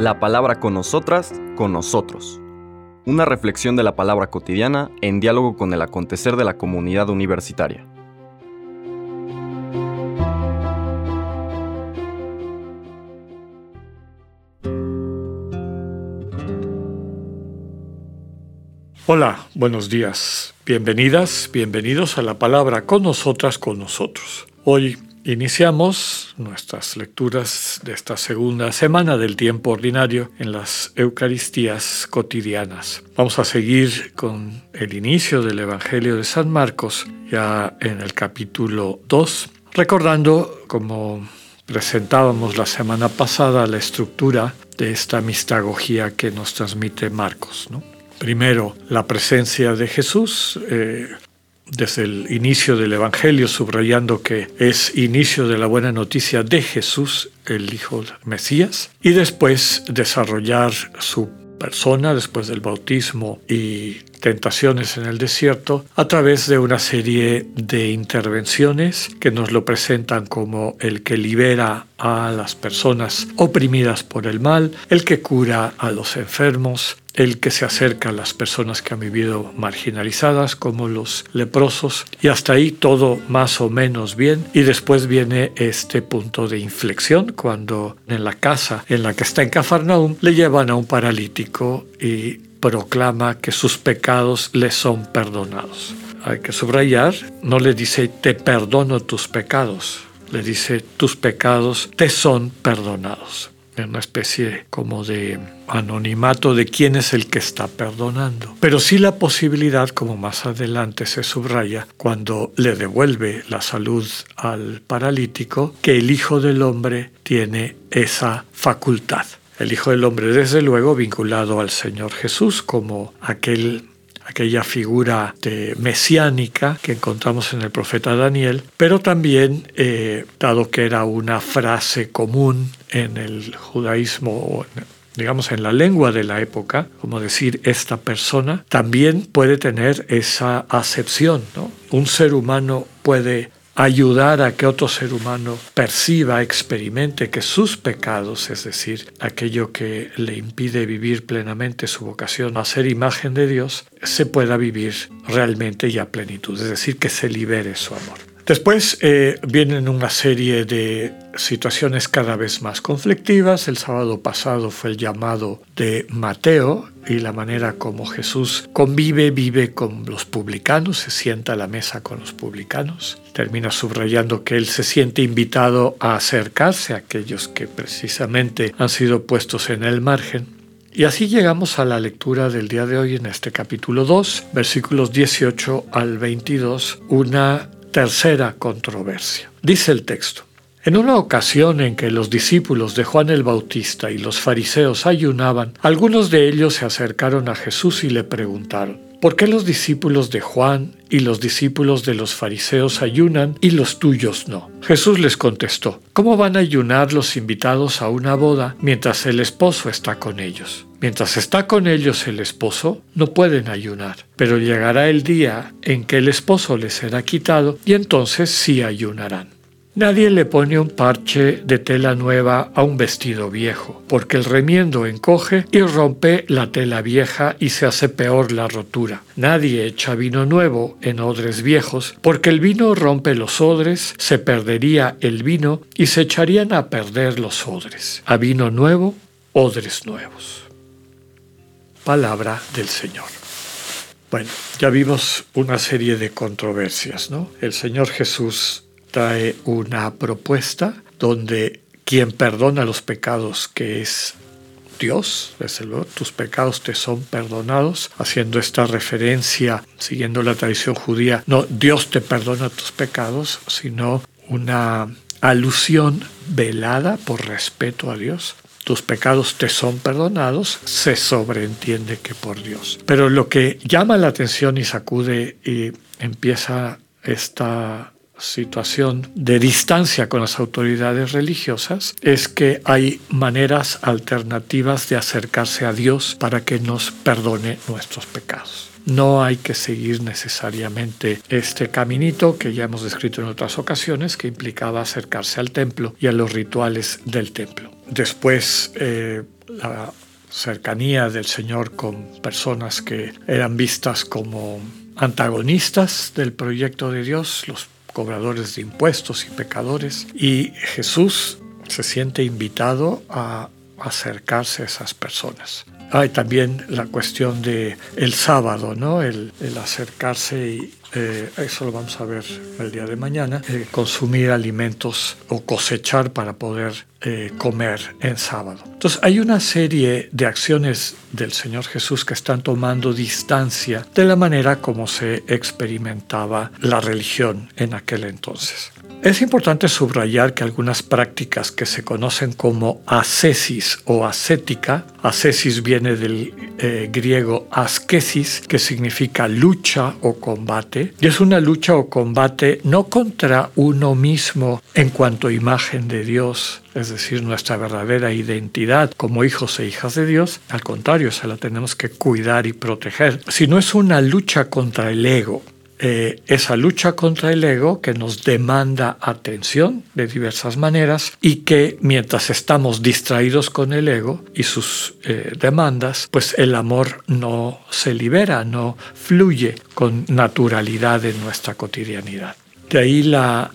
La palabra con nosotras, con nosotros. Una reflexión de la palabra cotidiana en diálogo con el acontecer de la comunidad universitaria. Hola, buenos días. Bienvenidas, bienvenidos a la palabra con nosotras, con nosotros. Hoy Iniciamos nuestras lecturas de esta segunda semana del tiempo ordinario en las Eucaristías cotidianas. Vamos a seguir con el inicio del Evangelio de San Marcos, ya en el capítulo 2, recordando, como presentábamos la semana pasada, la estructura de esta mistagogía que nos transmite Marcos. Primero, la presencia de Jesús, eh, desde el inicio del Evangelio, subrayando que es inicio de la buena noticia de Jesús, el Hijo Mesías, y después desarrollar su persona después del bautismo y tentaciones en el desierto a través de una serie de intervenciones que nos lo presentan como el que libera a las personas oprimidas por el mal, el que cura a los enfermos, el que se acerca a las personas que han vivido marginalizadas como los leprosos y hasta ahí todo más o menos bien. Y después viene este punto de inflexión cuando en la casa en la que está en Cafarnaum le llevan a un paralítico y proclama que sus pecados le son perdonados. Hay que subrayar, no le dice te perdono tus pecados, le dice tus pecados te son perdonados una especie como de anonimato de quién es el que está perdonando. Pero sí la posibilidad, como más adelante se subraya, cuando le devuelve la salud al paralítico, que el Hijo del Hombre tiene esa facultad. El Hijo del Hombre, desde luego, vinculado al Señor Jesús como aquel aquella figura de mesiánica que encontramos en el profeta Daniel, pero también, eh, dado que era una frase común en el judaísmo, digamos en la lengua de la época, como decir esta persona, también puede tener esa acepción. Un ser humano puede ayudar a que otro ser humano perciba, experimente que sus pecados, es decir, aquello que le impide vivir plenamente su vocación a ser imagen de Dios, se pueda vivir realmente y a plenitud, es decir, que se libere su amor. Después eh, vienen una serie de situaciones cada vez más conflictivas. El sábado pasado fue el llamado de Mateo y la manera como Jesús convive, vive con los publicanos, se sienta a la mesa con los publicanos. Termina subrayando que él se siente invitado a acercarse a aquellos que precisamente han sido puestos en el margen. Y así llegamos a la lectura del día de hoy en este capítulo 2, versículos 18 al 22, una Tercera controversia. Dice el texto. En una ocasión en que los discípulos de Juan el Bautista y los fariseos ayunaban, algunos de ellos se acercaron a Jesús y le preguntaron, ¿por qué los discípulos de Juan y los discípulos de los fariseos ayunan y los tuyos no? Jesús les contestó, ¿cómo van a ayunar los invitados a una boda mientras el esposo está con ellos? Mientras está con ellos el esposo, no pueden ayunar, pero llegará el día en que el esposo les será quitado y entonces sí ayunarán. Nadie le pone un parche de tela nueva a un vestido viejo, porque el remiendo encoge y rompe la tela vieja y se hace peor la rotura. Nadie echa vino nuevo en odres viejos, porque el vino rompe los odres, se perdería el vino y se echarían a perder los odres. A vino nuevo, odres nuevos palabra del Señor. Bueno, ya vimos una serie de controversias, ¿no? El Señor Jesús trae una propuesta donde quien perdona los pecados, que es Dios, desde luego, tus pecados te son perdonados, haciendo esta referencia, siguiendo la tradición judía, no Dios te perdona tus pecados, sino una alusión velada por respeto a Dios tus pecados te son perdonados, se sobreentiende que por Dios. Pero lo que llama la atención y sacude y empieza esta situación de distancia con las autoridades religiosas es que hay maneras alternativas de acercarse a Dios para que nos perdone nuestros pecados. No hay que seguir necesariamente este caminito que ya hemos descrito en otras ocasiones que implicaba acercarse al templo y a los rituales del templo. después eh, la cercanía del Señor con personas que eran vistas como antagonistas del proyecto de Dios, los cobradores de impuestos y pecadores. Y Jesús se siente invitado a acercarse a esas personas. Hay también la cuestión de el sábado, ¿no? El, acercarse y eh, eso lo vamos a ver el día de mañana, eh, consumir alimentos o cosechar para poder eh, comer en sábado. Entonces hay una serie de acciones del Señor Jesús que están tomando distancia de la manera como se experimentaba la religión en aquel entonces. Es importante subrayar que algunas prácticas que se conocen como ascesis o ascética, ascesis viene del eh, griego askesis, que significa lucha o combate, y es una lucha o combate no contra uno mismo en cuanto a imagen de Dios, es decir, nuestra verdadera identidad como hijos e hijas de Dios, al contrario, se la tenemos que cuidar y proteger, sino es una lucha contra el ego, eh, esa lucha contra el ego que nos demanda atención de diversas maneras y que mientras estamos distraídos con el ego y sus eh, demandas, pues el amor no se libera, no fluye con naturalidad en nuestra cotidianidad. De ahí la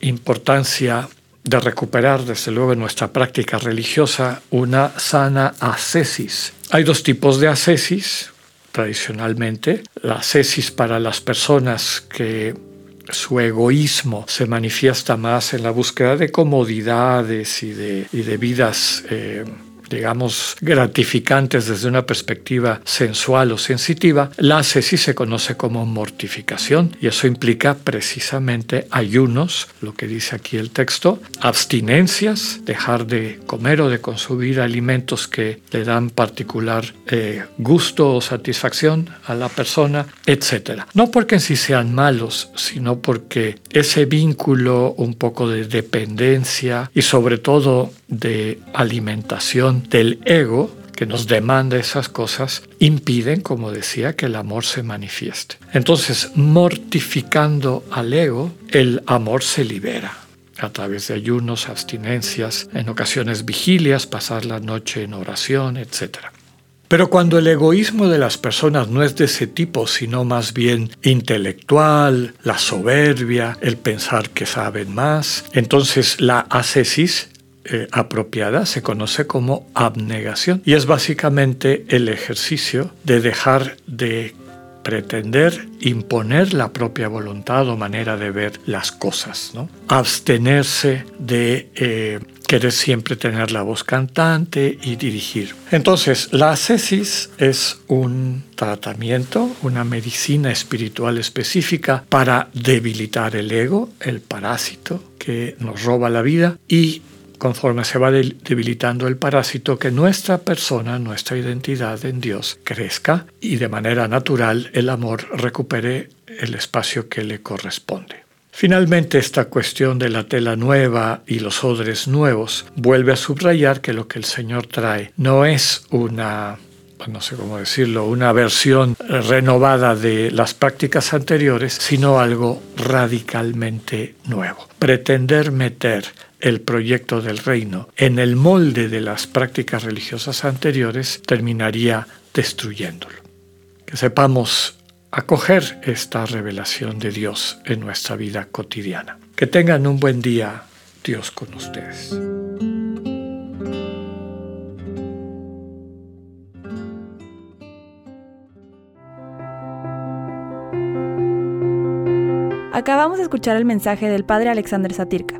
importancia de recuperar, desde luego, en nuestra práctica religiosa una sana ascesis. Hay dos tipos de ascesis, tradicionalmente, la cesis para las personas que su egoísmo se manifiesta más en la búsqueda de comodidades y de, y de vidas eh, digamos, gratificantes desde una perspectiva sensual o sensitiva, la ascesis se conoce como mortificación y eso implica precisamente ayunos, lo que dice aquí el texto, abstinencias, dejar de comer o de consumir alimentos que le dan particular eh, gusto o satisfacción a la persona, etc. No porque en sí sean malos, sino porque ese vínculo un poco de dependencia y sobre todo de alimentación del ego que nos demanda esas cosas impiden, como decía, que el amor se manifieste. Entonces, mortificando al ego, el amor se libera a través de ayunos, abstinencias, en ocasiones vigilias, pasar la noche en oración, etc. Pero cuando el egoísmo de las personas no es de ese tipo, sino más bien intelectual, la soberbia, el pensar que saben más, entonces la ascesis eh, apropiada se conoce como abnegación y es básicamente el ejercicio de dejar de pretender imponer la propia voluntad o manera de ver las cosas, ¿no? abstenerse de eh, querer siempre tener la voz cantante y dirigir. Entonces, la ascesis es un tratamiento, una medicina espiritual específica para debilitar el ego, el parásito que nos roba la vida, y conforme se va debilitando el parásito, que nuestra persona, nuestra identidad en Dios crezca y de manera natural el amor recupere el espacio que le corresponde. Finalmente, esta cuestión de la tela nueva y los odres nuevos vuelve a subrayar que lo que el Señor trae no es una no sé cómo decirlo, una versión renovada de las prácticas anteriores, sino algo radicalmente nuevo. Pretender meter el proyecto del reino en el molde de las prácticas religiosas anteriores terminaría destruyéndolo. Que sepamos acoger esta revelación de Dios en nuestra vida cotidiana. Que tengan un buen día, Dios con ustedes. Acabamos de escuchar el mensaje del Padre Alexander Satirka.